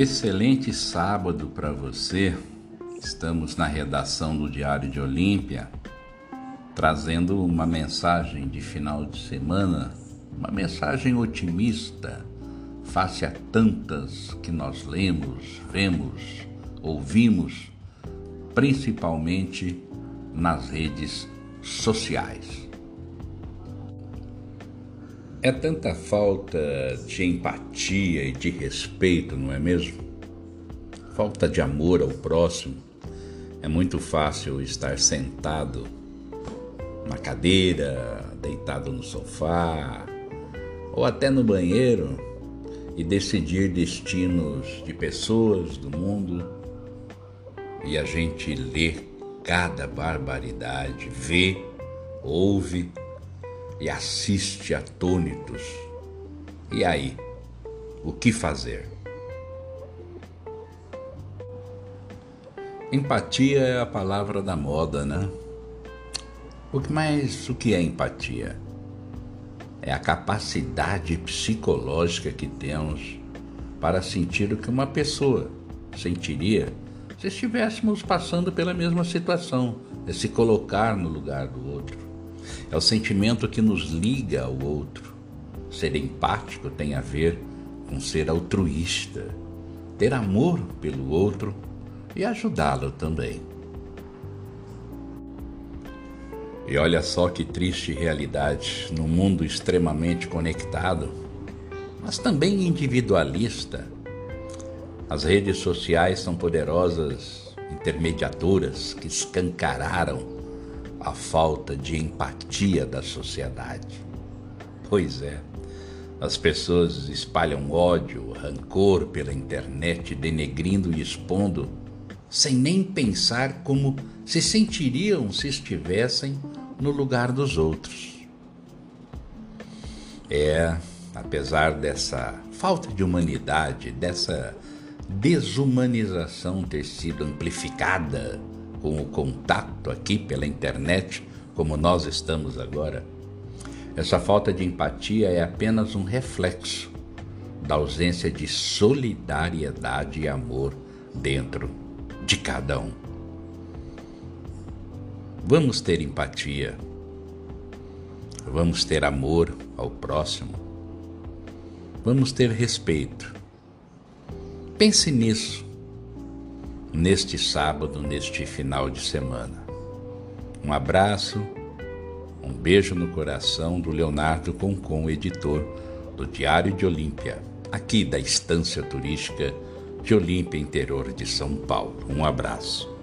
Excelente sábado para você. Estamos na redação do Diário de Olímpia, trazendo uma mensagem de final de semana, uma mensagem otimista, face a tantas que nós lemos, vemos, ouvimos, principalmente nas redes sociais. É tanta falta de empatia e de respeito, não é mesmo? Falta de amor ao próximo. É muito fácil estar sentado na cadeira, deitado no sofá ou até no banheiro e decidir destinos de pessoas do mundo e a gente lê cada barbaridade, vê, ouve e assiste atônitos. E aí, o que fazer? Empatia é a palavra da moda, né? O que mais o que é empatia? É a capacidade psicológica que temos para sentir o que uma pessoa sentiria se estivéssemos passando pela mesma situação, é se colocar no lugar do outro. É o sentimento que nos liga ao outro. Ser empático tem a ver com ser altruísta, ter amor pelo outro e ajudá-lo também. E olha só que triste realidade num mundo extremamente conectado, mas também individualista. As redes sociais são poderosas intermediadoras que escancararam a falta de empatia da sociedade. Pois é, as pessoas espalham ódio, rancor pela internet, denegrindo e expondo, sem nem pensar como se sentiriam se estivessem no lugar dos outros. É, apesar dessa falta de humanidade, dessa desumanização ter sido amplificada com o contato aqui pela internet, como nós estamos agora, essa falta de empatia é apenas um reflexo da ausência de solidariedade e amor dentro de cada um. Vamos ter empatia, vamos ter amor ao próximo, vamos ter respeito. Pense nisso neste sábado, neste final de semana. Um abraço, um beijo no coração do Leonardo Concon, editor do Diário de Olímpia, aqui da Estância Turística de Olímpia, interior de São Paulo. Um abraço.